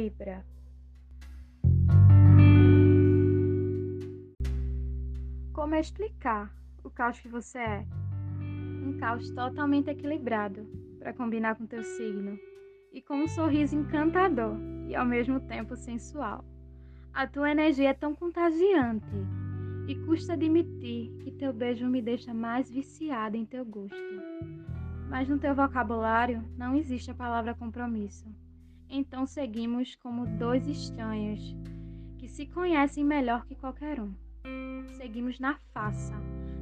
Libra. Como explicar o caos que você é? Um caos totalmente equilibrado para combinar com teu signo e com um sorriso encantador e ao mesmo tempo sensual. A tua energia é tão contagiante e custa admitir que teu beijo me deixa mais viciada em teu gosto. Mas no teu vocabulário não existe a palavra compromisso. Então seguimos como dois estranhos que se conhecem melhor que qualquer um. Seguimos na faça,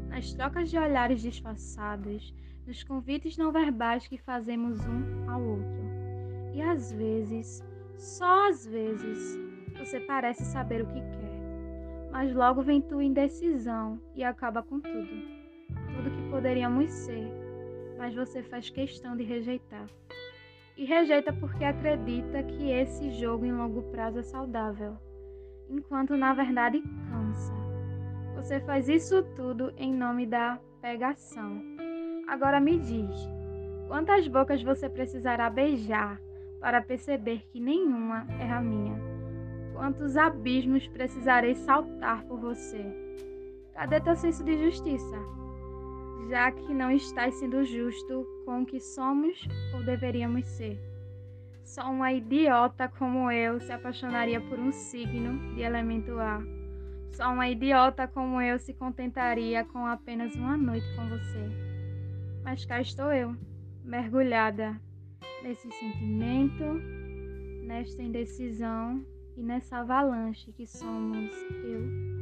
nas trocas de olhares disfarçados, nos convites não verbais que fazemos um ao outro. E às vezes, só às vezes, você parece saber o que quer, mas logo vem tua indecisão e acaba com tudo. Tudo que poderíamos ser, mas você faz questão de rejeitar e rejeita porque acredita que esse jogo em longo prazo é saudável, enquanto na verdade cansa. Você faz isso tudo em nome da pegação. Agora me diz, quantas bocas você precisará beijar para perceber que nenhuma é a minha? Quantos abismos precisarei saltar por você? Cadê teu senso de justiça? Já que não estás sendo justo com o que somos ou deveríamos ser. Só uma idiota como eu se apaixonaria por um signo de elemento ar. Só uma idiota como eu se contentaria com apenas uma noite com você. Mas cá estou eu, mergulhada nesse sentimento, nesta indecisão e nessa avalanche que somos eu